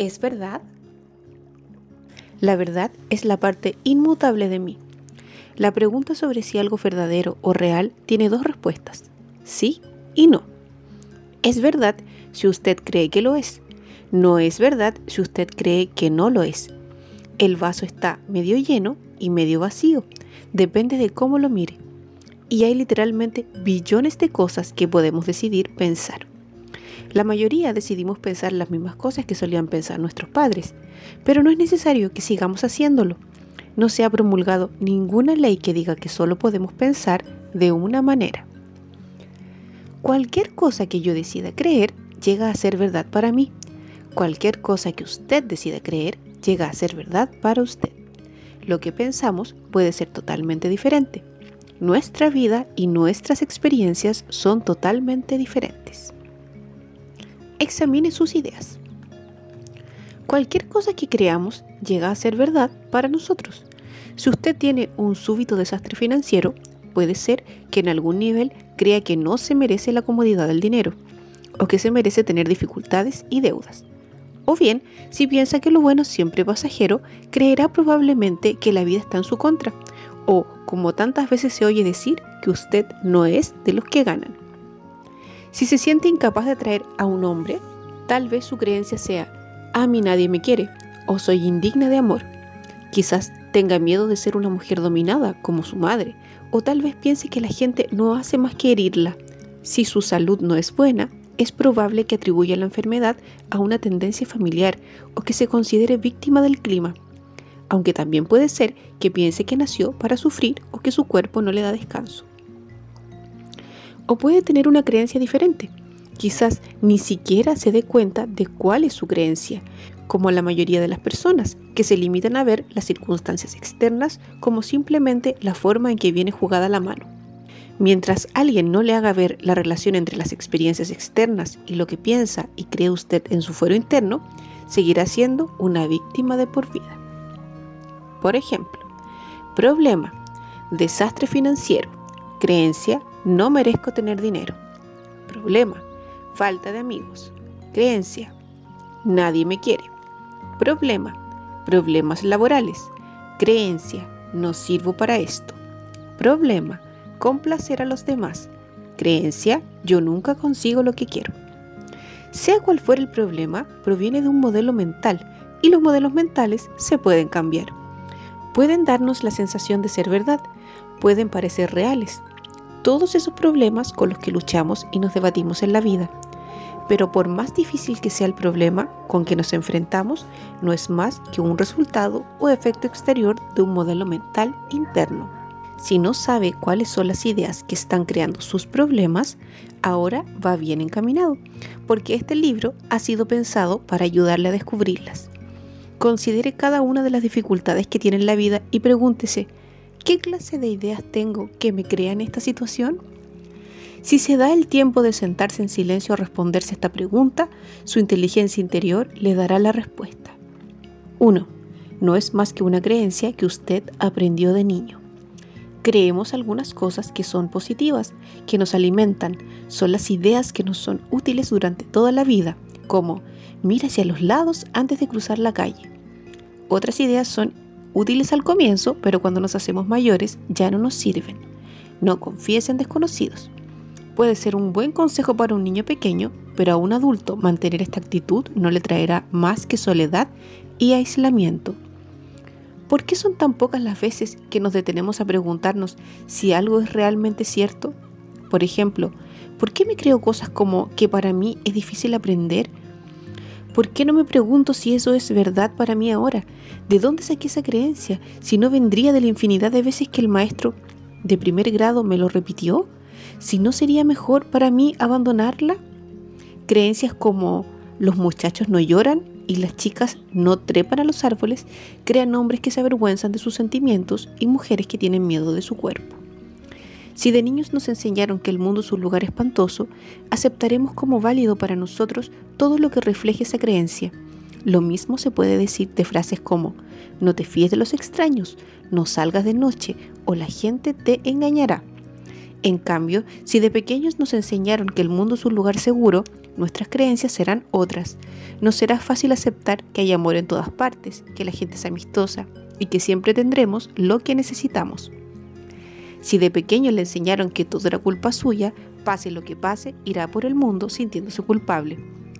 Capítulo 4. ¿Es verdad? La verdad es la parte inmutable de mí. La pregunta sobre si algo verdadero o real tiene dos respuestas, sí y no. Es verdad si usted cree que lo es. No es verdad si usted cree que no lo es. El vaso está medio lleno y medio vacío. Depende de cómo lo mire. Y hay literalmente billones de cosas que podemos decidir pensar. La mayoría decidimos pensar las mismas cosas que solían pensar nuestros padres, pero no es necesario que sigamos haciéndolo. No se ha promulgado ninguna ley que diga que solo podemos pensar de una manera. Cualquier cosa que yo decida creer llega a ser verdad para mí. Cualquier cosa que usted decida creer llega a ser verdad para usted. Lo que pensamos puede ser totalmente diferente. Nuestra vida y nuestras experiencias son totalmente diferentes examine sus ideas. Cualquier cosa que creamos llega a ser verdad para nosotros. Si usted tiene un súbito desastre financiero, puede ser que en algún nivel crea que no se merece la comodidad del dinero, o que se merece tener dificultades y deudas. O bien, si piensa que lo bueno siempre pasajero, creerá probablemente que la vida está en su contra, o, como tantas veces se oye decir, que usted no es de los que ganan. Si se siente incapaz de atraer a un hombre, tal vez su creencia sea, a mí nadie me quiere o soy indigna de amor. Quizás tenga miedo de ser una mujer dominada como su madre, o tal vez piense que la gente no hace más que herirla. Si su salud no es buena, es probable que atribuya la enfermedad a una tendencia familiar o que se considere víctima del clima, aunque también puede ser que piense que nació para sufrir o que su cuerpo no le da descanso o puede tener una creencia diferente. Quizás ni siquiera se dé cuenta de cuál es su creencia, como la mayoría de las personas, que se limitan a ver las circunstancias externas como simplemente la forma en que viene jugada la mano. Mientras alguien no le haga ver la relación entre las experiencias externas y lo que piensa y cree usted en su fuero interno, seguirá siendo una víctima de por vida. Por ejemplo, problema, desastre financiero, creencia, no merezco tener dinero. Problema. Falta de amigos. Creencia. Nadie me quiere. Problema. Problemas laborales. Creencia. No sirvo para esto. Problema. Complacer a los demás. Creencia. Yo nunca consigo lo que quiero. Sea cual fuera el problema, proviene de un modelo mental y los modelos mentales se pueden cambiar. Pueden darnos la sensación de ser verdad, pueden parecer reales, todos esos problemas con los que luchamos y nos debatimos en la vida. Pero por más difícil que sea el problema con que nos enfrentamos, no es más que un resultado o efecto exterior de un modelo mental interno. Si no sabe cuáles son las ideas que están creando sus problemas, ahora va bien encaminado, porque este libro ha sido pensado para ayudarle a descubrirlas. Considere cada una de las dificultades que tiene en la vida y pregúntese, ¿Qué clase de ideas tengo que me crean esta situación? Si se da el tiempo de sentarse en silencio a responderse esta pregunta, su inteligencia interior le dará la respuesta. 1. No es más que una creencia que usted aprendió de niño. Creemos algunas cosas que son positivas, que nos alimentan, son las ideas que nos son útiles durante toda la vida, como mira hacia los lados antes de cruzar la calle. Otras ideas son útiles al comienzo, pero cuando nos hacemos mayores ya no nos sirven. No confíes en desconocidos. Puede ser un buen consejo para un niño pequeño, pero a un adulto mantener esta actitud no le traerá más que soledad y aislamiento. ¿Por qué son tan pocas las veces que nos detenemos a preguntarnos si algo es realmente cierto? Por ejemplo, ¿por qué me creo cosas como que para mí es difícil aprender ¿Por qué no me pregunto si eso es verdad para mí ahora? ¿De dónde saqué esa creencia? Si no vendría de la infinidad de veces que el maestro de primer grado me lo repitió. ¿Si no sería mejor para mí abandonarla? Creencias como los muchachos no lloran y las chicas no trepan a los árboles crean hombres que se avergüenzan de sus sentimientos y mujeres que tienen miedo de su cuerpo. Si de niños nos enseñaron que el mundo es un lugar espantoso, aceptaremos como válido para nosotros todo lo que refleje esa creencia. Lo mismo se puede decir de frases como no te fíes de los extraños, no salgas de noche o la gente te engañará. En cambio, si de pequeños nos enseñaron que el mundo es un lugar seguro, nuestras creencias serán otras. No será fácil aceptar que hay amor en todas partes, que la gente es amistosa y que siempre tendremos lo que necesitamos. Si de pequeño le enseñaron que todo era culpa suya, pase lo que pase, irá por el mundo sintiéndose culpable.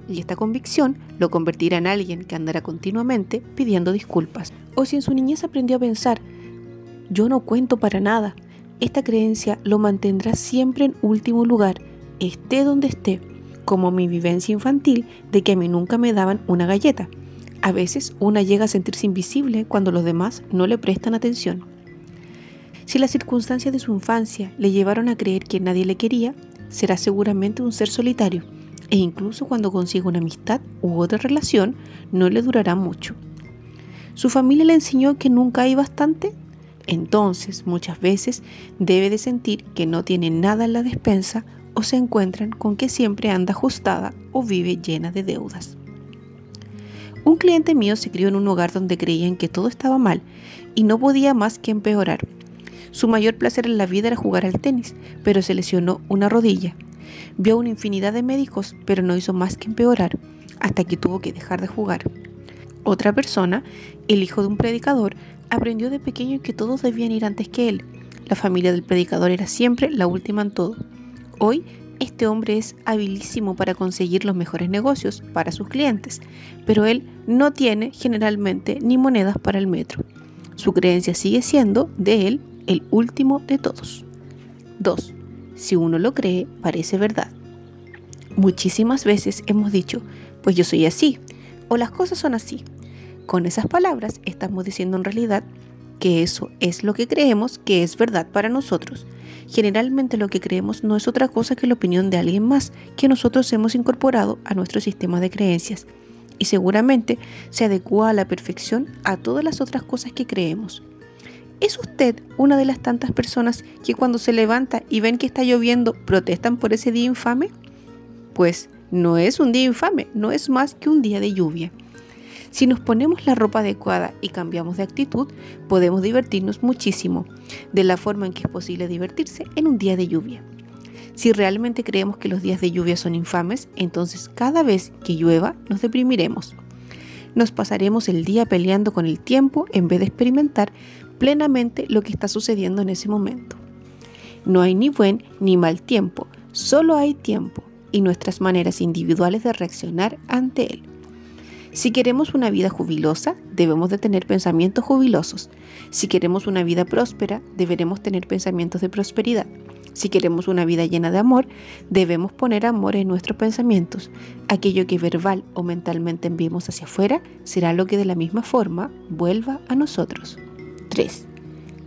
Y esta convicción lo convertirá en alguien que andará continuamente pidiendo disculpas. O si en su niñez aprendió a pensar, yo no cuento para nada, esta creencia lo mantendrá siempre en último lugar, esté donde esté, como mi vivencia infantil de que a mí nunca me daban una galleta. A veces una llega a sentirse invisible cuando los demás no le prestan atención. Si las circunstancias de su infancia le llevaron a creer que nadie le quería, será seguramente un ser solitario e incluso cuando consiga una amistad u otra relación no le durará mucho. ¿Su familia le enseñó que nunca hay bastante? Entonces muchas veces debe de sentir que no tiene nada en la despensa o se encuentran con que siempre anda ajustada o vive llena de deudas. Un cliente mío se crió en un hogar donde creían que todo estaba mal y no podía más que empeorar. Su mayor placer en la vida era jugar al tenis, pero se lesionó una rodilla. Vio una infinidad de médicos, pero no hizo más que empeorar, hasta que tuvo que dejar de jugar. Otra persona, el hijo de un predicador, aprendió de pequeño que todos debían ir antes que él. La familia del predicador era siempre la última en todo. Hoy, este hombre es habilísimo para conseguir los mejores negocios para sus clientes, pero él no tiene generalmente ni monedas para el metro. Su creencia sigue siendo de él el último de todos. 2. Si uno lo cree, parece verdad. Muchísimas veces hemos dicho, pues yo soy así, o las cosas son así. Con esas palabras estamos diciendo en realidad que eso es lo que creemos que es verdad para nosotros. Generalmente lo que creemos no es otra cosa que la opinión de alguien más que nosotros hemos incorporado a nuestro sistema de creencias y seguramente se adecua a la perfección a todas las otras cosas que creemos. ¿Es usted una de las tantas personas que cuando se levanta y ven que está lloviendo protestan por ese día infame? Pues no es un día infame, no es más que un día de lluvia. Si nos ponemos la ropa adecuada y cambiamos de actitud, podemos divertirnos muchísimo, de la forma en que es posible divertirse en un día de lluvia. Si realmente creemos que los días de lluvia son infames, entonces cada vez que llueva nos deprimiremos. Nos pasaremos el día peleando con el tiempo en vez de experimentar plenamente lo que está sucediendo en ese momento. No hay ni buen ni mal tiempo, solo hay tiempo y nuestras maneras individuales de reaccionar ante él. Si queremos una vida jubilosa, debemos de tener pensamientos jubilosos. Si queremos una vida próspera, deberemos tener pensamientos de prosperidad. Si queremos una vida llena de amor, debemos poner amor en nuestros pensamientos. Aquello que verbal o mentalmente enviemos hacia afuera será lo que de la misma forma vuelva a nosotros. 3.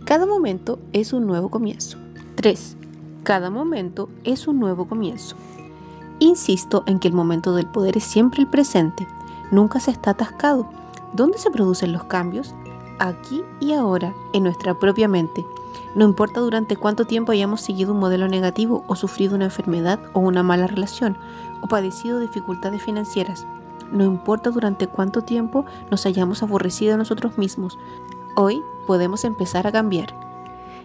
Cada momento es un nuevo comienzo. 3. Cada momento es un nuevo comienzo. Insisto en que el momento del poder es siempre el presente, nunca se está atascado. ¿Dónde se producen los cambios? Aquí y ahora, en nuestra propia mente. No importa durante cuánto tiempo hayamos seguido un modelo negativo o sufrido una enfermedad o una mala relación o padecido dificultades financieras. No importa durante cuánto tiempo nos hayamos aborrecido a nosotros mismos. Hoy podemos empezar a cambiar.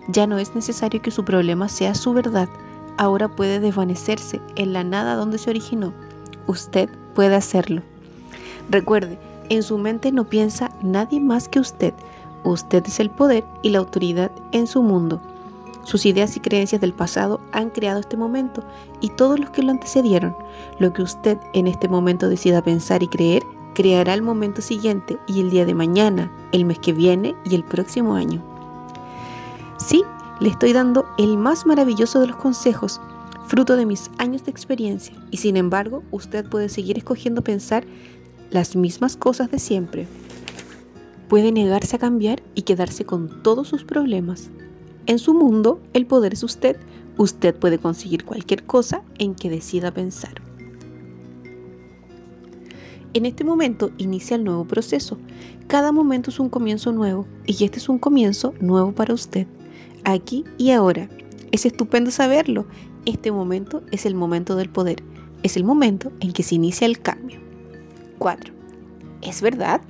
Ya no es necesario que su problema sea su verdad. Ahora puede desvanecerse en la nada donde se originó. Usted puede hacerlo. Recuerde, en su mente no piensa nadie más que usted. Usted es el poder y la autoridad en su mundo. Sus ideas y creencias del pasado han creado este momento y todos los que lo antecedieron. Lo que usted en este momento decida pensar y creer creará el momento siguiente y el día de mañana, el mes que viene y el próximo año. Sí, le estoy dando el más maravilloso de los consejos, fruto de mis años de experiencia, y sin embargo usted puede seguir escogiendo pensar las mismas cosas de siempre. Puede negarse a cambiar y quedarse con todos sus problemas. En su mundo, el poder es usted. Usted puede conseguir cualquier cosa en que decida pensar. En este momento inicia el nuevo proceso. Cada momento es un comienzo nuevo y este es un comienzo nuevo para usted, aquí y ahora. Es estupendo saberlo. Este momento es el momento del poder. Es el momento en que se inicia el cambio. 4. ¿Es verdad?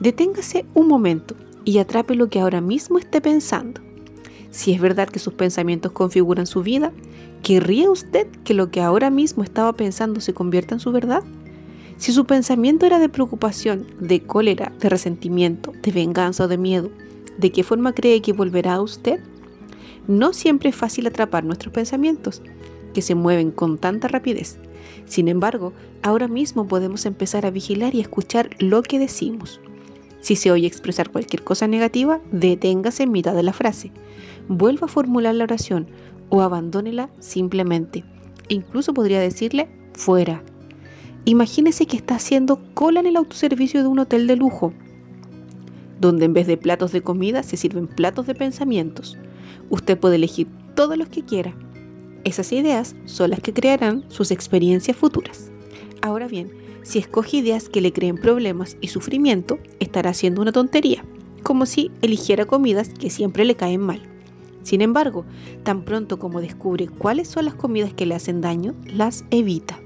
Deténgase un momento y atrape lo que ahora mismo esté pensando. Si es verdad que sus pensamientos configuran su vida, ¿querría usted que lo que ahora mismo estaba pensando se convierta en su verdad? Si su pensamiento era de preocupación, de cólera, de resentimiento, de venganza o de miedo, ¿de qué forma cree que volverá a usted? No siempre es fácil atrapar nuestros pensamientos, que se mueven con tanta rapidez. Sin embargo, ahora mismo podemos empezar a vigilar y escuchar lo que decimos. Si se oye expresar cualquier cosa negativa, deténgase en mitad de la frase. Vuelva a formular la oración o abandónela simplemente. Incluso podría decirle fuera. Imagínese que está haciendo cola en el autoservicio de un hotel de lujo, donde en vez de platos de comida se sirven platos de pensamientos. Usted puede elegir todos los que quiera. Esas ideas son las que crearán sus experiencias futuras. Ahora bien, si escoge ideas que le creen problemas y sufrimiento, estará haciendo una tontería, como si eligiera comidas que siempre le caen mal. Sin embargo, tan pronto como descubre cuáles son las comidas que le hacen daño, las evita.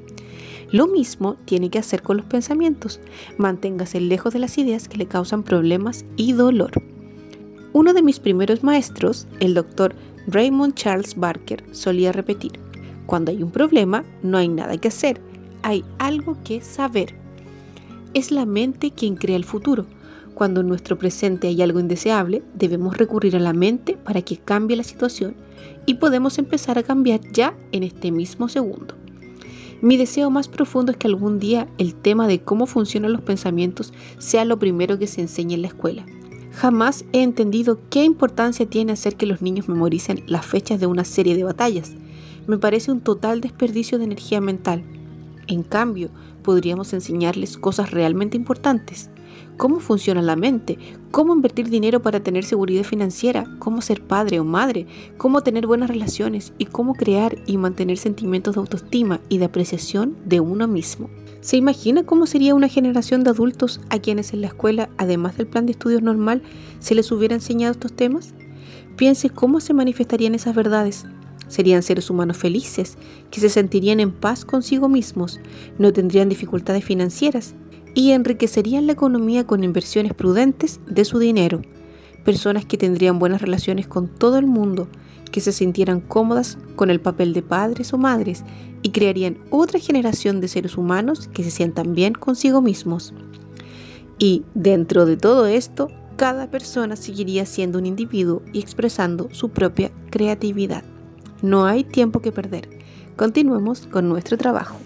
Lo mismo tiene que hacer con los pensamientos. Manténgase lejos de las ideas que le causan problemas y dolor. Uno de mis primeros maestros, el doctor Raymond Charles Barker, solía repetir, cuando hay un problema, no hay nada que hacer, hay algo que saber. Es la mente quien crea el futuro. Cuando en nuestro presente hay algo indeseable, debemos recurrir a la mente para que cambie la situación y podemos empezar a cambiar ya en este mismo segundo. Mi deseo más profundo es que algún día el tema de cómo funcionan los pensamientos sea lo primero que se enseñe en la escuela. Jamás he entendido qué importancia tiene hacer que los niños memoricen las fechas de una serie de batallas. Me parece un total desperdicio de energía mental. En cambio, podríamos enseñarles cosas realmente importantes. Cómo funciona la mente, cómo invertir dinero para tener seguridad financiera, cómo ser padre o madre, cómo tener buenas relaciones y cómo crear y mantener sentimientos de autoestima y de apreciación de uno mismo. ¿Se imagina cómo sería una generación de adultos a quienes en la escuela, además del plan de estudios normal, se les hubiera enseñado estos temas? Piense cómo se manifestarían esas verdades. Serían seres humanos felices, que se sentirían en paz consigo mismos, no tendrían dificultades financieras y enriquecerían la economía con inversiones prudentes de su dinero. Personas que tendrían buenas relaciones con todo el mundo, que se sintieran cómodas con el papel de padres o madres y crearían otra generación de seres humanos que se sientan bien consigo mismos. Y dentro de todo esto, cada persona seguiría siendo un individuo y expresando su propia creatividad. No hay tiempo que perder. Continuemos con nuestro trabajo.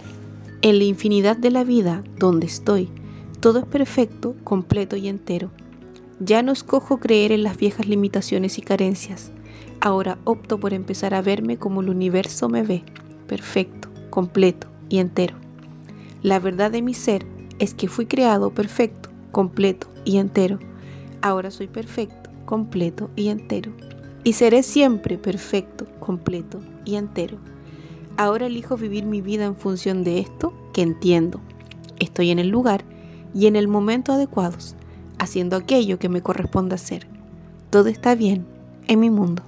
En la infinidad de la vida donde estoy, todo es perfecto, completo y entero. Ya no escojo creer en las viejas limitaciones y carencias. Ahora opto por empezar a verme como el universo me ve, perfecto, completo y entero. La verdad de mi ser es que fui creado perfecto, completo y entero. Ahora soy perfecto, completo y entero. Y seré siempre perfecto, completo y entero. Ahora elijo vivir mi vida en función de esto que entiendo. Estoy en el lugar y en el momento adecuados, haciendo aquello que me corresponde hacer. Todo está bien en mi mundo.